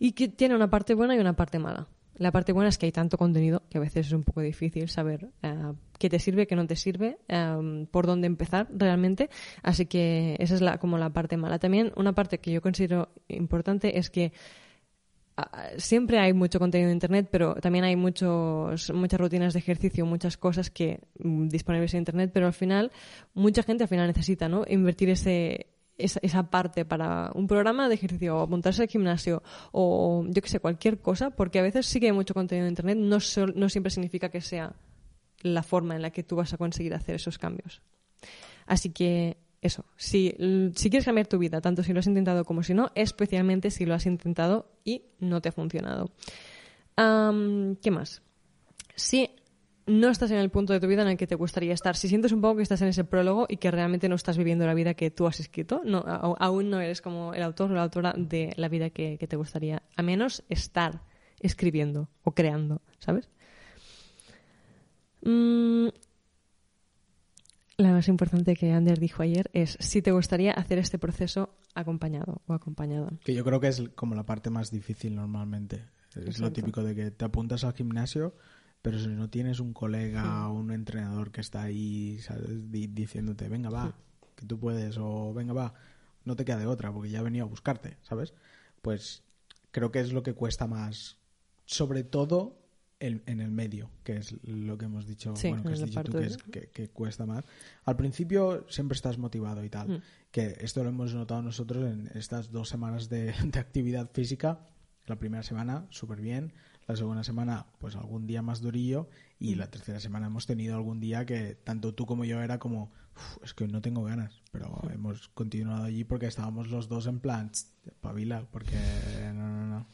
y que tiene una parte buena y una parte mala. La parte buena es que hay tanto contenido que a veces es un poco difícil saber ah, qué te sirve, qué no te sirve, am, por dónde empezar realmente. Así que esa es la, como la parte mala. También una parte que yo considero importante es que ah, siempre hay mucho contenido en internet, pero también hay muchos, muchas rutinas de ejercicio, muchas cosas que mm, disponibles en internet, pero al final mucha gente al final necesita, ¿no? Invertir ese esa, parte para un programa de ejercicio o apuntarse al gimnasio o yo que sé, cualquier cosa, porque a veces sí que hay mucho contenido en internet, no, no siempre significa que sea la forma en la que tú vas a conseguir hacer esos cambios. Así que eso, si, si quieres cambiar tu vida, tanto si lo has intentado como si no, especialmente si lo has intentado y no te ha funcionado. ¿Qué más? Si no estás en el punto de tu vida en el que te gustaría estar, si sientes un poco que estás en ese prólogo y que realmente no estás viviendo la vida que tú has escrito, no, aún no eres como el autor o la autora de la vida que, que te gustaría, a menos estar escribiendo o creando, ¿sabes? Mm, la más importante que Ander dijo ayer es si te gustaría hacer este proceso acompañado o acompañado. que yo creo que es como la parte más difícil normalmente. Es lo típico de que te apuntas al gimnasio, pero si no tienes un colega o un entrenador que está ahí diciéndote, venga, va, que tú puedes, o venga, va, no te queda de otra porque ya he venido a buscarte, ¿sabes? Pues creo que es lo que cuesta más, sobre todo en, en el medio, que es lo que hemos dicho, Sí, bueno, que has el dicho tú, que, es- que- que cuesta más. Al principio siempre estás motivado y tal, Mm. que esto lo hemos notado nosotros en estas dos semanas de, de actividad física. La primera semana, súper bien. La segunda semana, pues algún día más durillo. Y la tercera semana hemos tenido algún día que tanto tú como yo era como, "Uf, es que no tengo ganas. Pero [laughs] hemos continuado allí porque estábamos los dos en plan, "Tss, pavila, porque no, no, no.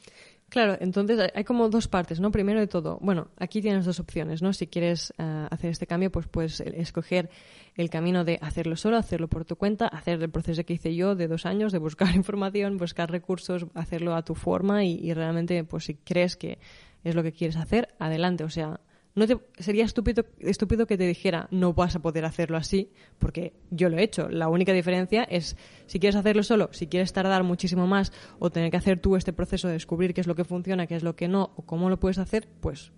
Claro, entonces hay- como dos partes, ¿no? Primero de todo, bueno, aquí tienes dos opciones, ¿no? Si quieres eh, hacer este cambio, pues puedes escoger el camino de hacerlo solo, hacerlo por tu cuenta, hacer el proceso que hice yo de dos años, de buscar [laughs] información, buscar recursos, hacerlo a tu forma y, y realmente, pues si crees que es lo que quieres hacer, adelante. O sea, no te, sería estúpido, estúpido que te dijera no vas a poder hacerlo así, porque yo lo he hecho. La única diferencia es si quieres hacerlo solo, si quieres tardar muchísimo más o tener que hacer tú este proceso de descubrir qué es lo que funciona, qué es lo que no, o cómo lo puedes hacer, pues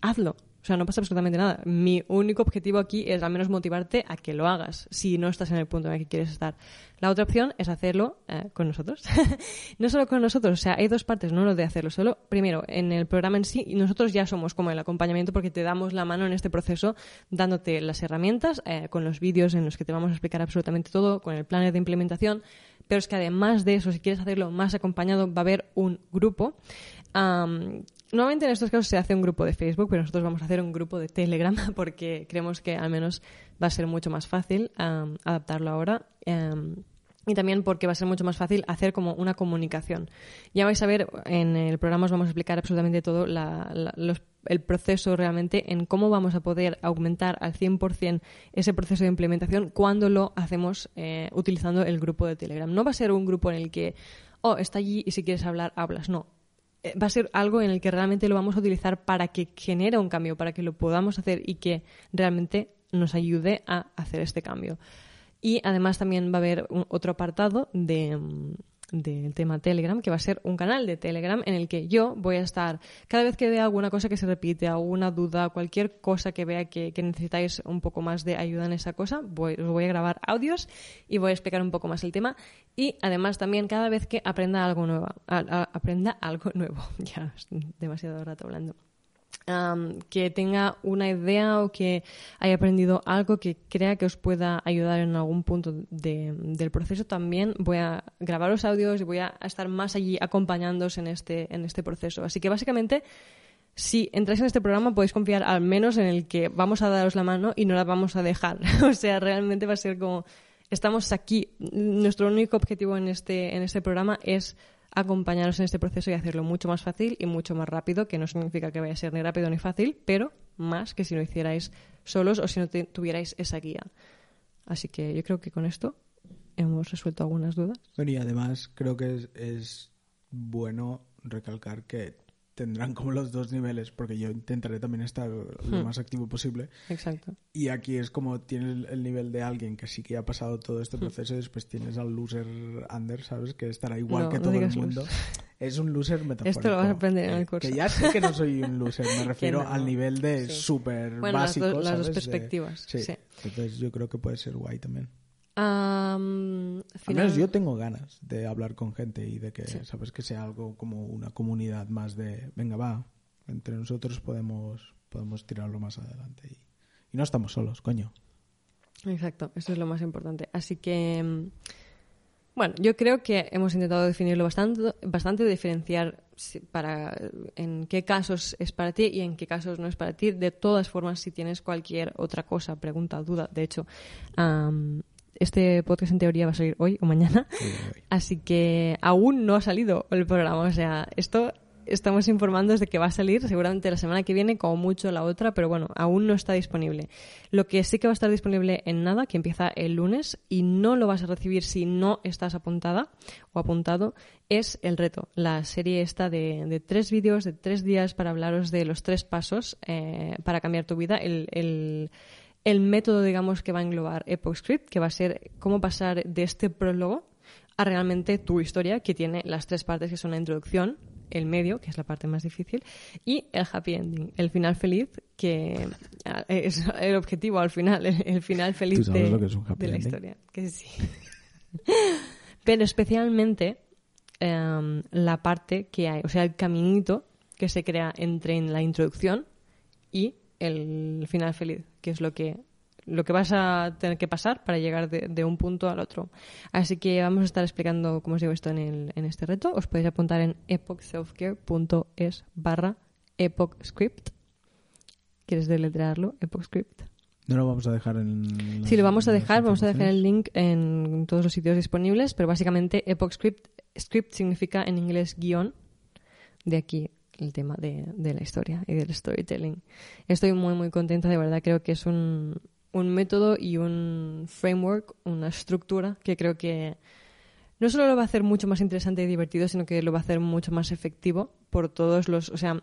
hazlo. O sea, no pasa absolutamente nada. Mi único objetivo aquí es al menos motivarte a que lo hagas, si no estás en el punto en el que quieres estar. La otra opción es hacerlo eh, con nosotros. [laughs] no solo con nosotros, o sea, hay dos partes, no lo de hacerlo solo. Primero, en el programa en sí, nosotros ya somos como el acompañamiento porque te damos la mano en este proceso, dándote las herramientas, eh, con los vídeos en los que te vamos a explicar absolutamente todo, con el plan de implementación. Pero es que además de eso, si quieres hacerlo más acompañado, va a haber un grupo. Am, Normalmente en estos casos se hace un grupo de Facebook, pero nosotros vamos a hacer un grupo de Telegram [laughs] porque creemos que al menos va a ser mucho más fácil adaptarlo ahora. am, y también porque va a ser mucho más fácil hacer como una comunicación. Ya vais a ver, en el programa os vamos a explicar absolutamente todo la- el proceso realmente en cómo vamos a poder aumentar al 100% ese proceso de implementación cuando lo hacemos eh, utilizando el grupo de Telegram. No va a ser un grupo en el que, oh, está allí y si quieres hablar, hablas. No va a ser algo en el que realmente lo vamos a utilizar para que genere un cambio, para que lo podamos hacer y que realmente nos ayude a hacer este cambio. Y además también va a haber otro apartado de, mm, del tema Telegram, que va a ser un canal de Telegram en el que yo voy a estar, cada vez que vea alguna cosa que se repite, alguna duda, cualquier cosa que vea que, necesitáis un poco más de ayuda en esa cosa, voy, os voy a grabar audios y voy a explicar un poco más el tema. Y además también cada vez que aprenda algo nuevo, aprenda [laughs] algo nuevo, ya demasiado rato hablando que tenga una idea o que haya aprendido algo que crea que os pueda ayudar en algún punto del proceso, también voy a grabar los audios y voy a estar más allí acompañándoos en este, en este proceso. Así que básicamente, si entráis en este programa podéis confiar al menos en el que vamos a daros la mano y no la vamos a dejar. [laughs] o sea, realmente va a ser como estamos aquí. Nuestro único objetivo en este, en este programa es acompañaros en este proceso y hacerlo mucho más fácil y mucho más rápido, que no significa que vaya a ser ni rápido ni fácil, pero más que si lo hicierais solos o si no tuvierais esa guía. Así que yo creo que con esto hemos resuelto algunas dudas. y además creo que es bueno recalcar que tendrán como los dos niveles, porque yo intentaré también estar lo hmm. más activo posible. Exacto. Y aquí es como tienes el nivel de alguien que sí que ha pasado todo este hmm. proceso y después tienes al loser under, ¿sabes? Que estará igual que todo el mundo. Es un loser metafórico. Esto lo vas a aprender en el curso. Que ya sé que no soy un [laughs] loser, me refiero al nivel de súper básico, las, las dos perspectivas. sí. Entonces yo creo que puede ser guay también. Um, Al menos yo tengo ganas de hablar con gente y de que, ¿sabes? Que sea algo como una comunidad más de, venga, va, entre nosotros podemos, podemos tirarlo más adelante. Y, y no estamos solos, coño. Exacto, eso es lo más importante. Así que, mm, bueno, yo creo que hemos intentado definirlo bastante, bastante diferenciar para en qué casos es para ti y en qué casos no es para ti. De todas formas, si tienes cualquier otra cosa, pregunta, duda, de hecho, este podcast en teoría va a salir hoy o mañana. Así que aún no ha salido el programa. O sea, esto estamos informando de que va a salir seguramente la semana que viene, como mucho la otra, pero bueno, aún no está disponible. Lo que sí que va a estar disponible en nada, que empieza el lunes y no lo vas a recibir si no estás apuntada o apuntado, es el reto. La serie esta de, tres vídeos de tres días para hablaros de los tres pasos eh, para cambiar tu vida. el el método, digamos, que va a englobar Epoch Script, que va a ser cómo pasar de este prólogo a realmente tu historia, que tiene las tres partes que son la introducción, el medio, que es la parte más difícil, y el happy ending, el final feliz, que es el objetivo al final, el, final feliz de, la historia. Que sí. [laughs] Pero especialmente em, la parte que hay, o sea, el caminito que se crea entre la introducción y el final feliz, que es lo que lo que vas a tener que pasar para llegar de, un punto al otro. Así que vamos a estar explicando cómo os digo esto en, el, en este reto. Os podéis apuntar en epochselfcare.es barra epochscript. ¿Quieres deletrearlo? Epochscript. No lo vamos a dejar en... Sí, lo vamos a dejar. Vamos a dejar el link en todos los sitios disponibles, pero básicamente epochscript script significa en inglés guion. De aquí el tema de, la historia y del storytelling. Estoy muy, muy contenta, de verdad. Creo que es un, un método y un framework, una estructura que creo que no solo lo va a hacer mucho más interesante y divertido, sino que lo va a hacer mucho más efectivo por todos los, o sea,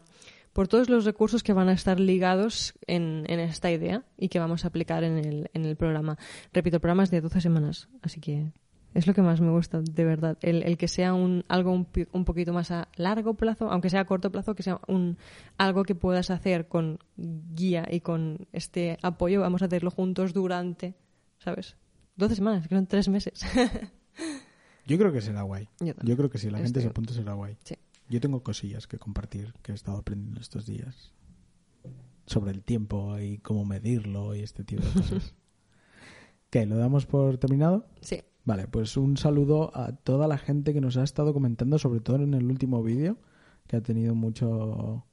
por todos los recursos que van a estar ligados en, en esta idea y que vamos a aplicar en el, en el programa. Repito, el programa es de 12 semanas, así que es lo que más me gusta, de verdad. El, el que sea un, algo un, un, poquito más a largo plazo, aunque sea a corto plazo, que sea un, algo que puedas hacer con guía y con este apoyo. Vamos a hacerlo juntos durante, ¿sabes? 12 semanas, que son tres meses. [laughs] Yo creo que será guay. Yo, creo que si la gente se apunta será guay. Yo tengo cosillas que compartir que he estado aprendiendo estos días. Sobre el tiempo y cómo medirlo y este tipo de cosas. [laughs] ¿Qué? ¿Lo damos por terminado? Sí. Vale, pues un saludo a toda la gente que nos ha estado comentando, sobre todo en el último vídeo, que ha tenido mucho,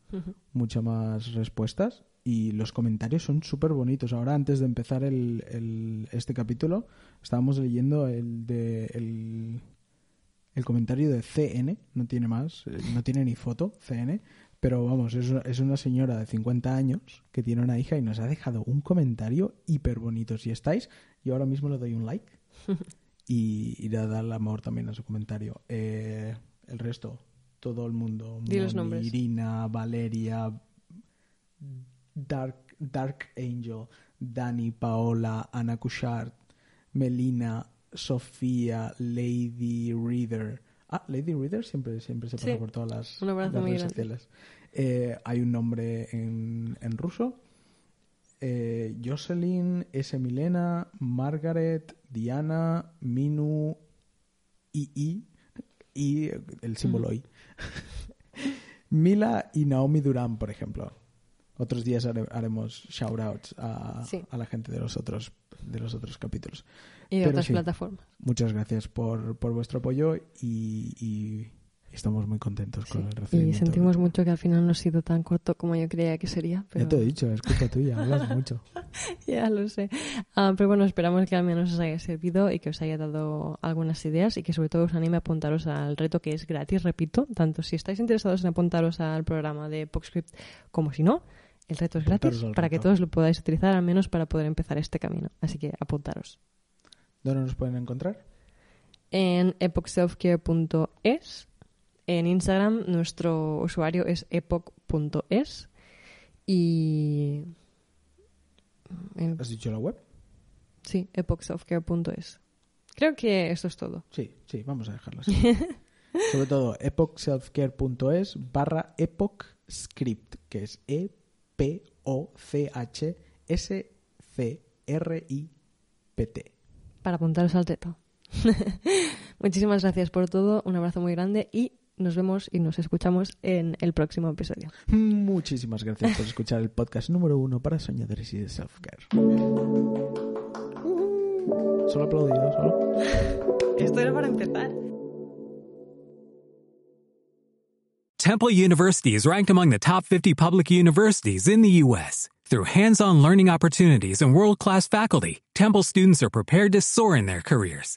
muchas más respuestas. Y los comentarios son súper bonitos. Ahora, antes de empezar el, este capítulo, estábamos leyendo el de el, el comentario de CN, no tiene más, eh, no tiene ni foto, CN, pero vamos, es, es una señora de 50 años que tiene una hija y nos ha dejado un comentario hiper bonito. Si estáis, yo ahora mismo le doy un like. [laughs] y, y de el amor también a su comentario. Eh, el resto, todo el mundo. Di los Moni, nombres. Irina, Valeria, Dark, Dark Angel, Dani, Paola, Ana Cushart, Melina, Sofía, Lady Reader. Ah, Lady Reader siempre, siempre se pasa Sí. por todas las, Un redes sociales. Eh, hay un nombre en, en ruso. Eh, Jocelyn, S. Milena, Margaret, Diana, Minu, II y el símbolo I. [laughs] Mila y Naomi Durán, por ejemplo. Otros días hare- haremos shoutouts a, Sí. a la gente de los otros de los otros capítulos. Y de Pero otras sí. plataformas. Muchas gracias por, por vuestro apoyo y, y estamos muy contentos con el Y recibimiento. sentimos mucho que al final no ha sido tan corto como yo creía que sería. Pero... Ya te he dicho, es culpa tuya, hablas mucho. [laughs] Ya lo sé. Ah, pero bueno, esperamos que al menos os haya servido y que os haya dado algunas ideas y que sobre todo os anime a apuntaros al reto que es gratis, repito, tanto si estáis interesados en apuntaros al programa de PopScript como si no, el reto es Apuntaros gratis para que todos lo podáis utilizar al menos para poder empezar este camino. Así que apuntaros. ¿Dónde nos pueden encontrar? En epochselfcare.es. En Instagram nuestro usuario es epoch.es. Y... en- ¿Has dicho la web? Sí, epochselfcare.es. Creo que esto es todo. Sí, sí, vamos a dejarlo así. [laughs] Sobre todo epochselfcare.es barra epochscript, que es E E-P-O-C-H-S-C-R-I-P-T. Para apuntaros al reto. [laughs] Muchísimas gracias por todo, un abrazo muy grande y nos vemos y nos escuchamos en el próximo episodio. Muchísimas gracias por escuchar el podcast número uno para soñadores y de self-care. Solo aplaudido, solo. Esto era para empezar. Temple University is ranked among the top 50 public universities in the U.S. Through hands-on learning opportunities and world-class faculty, Temple students are prepared to soar in their careers.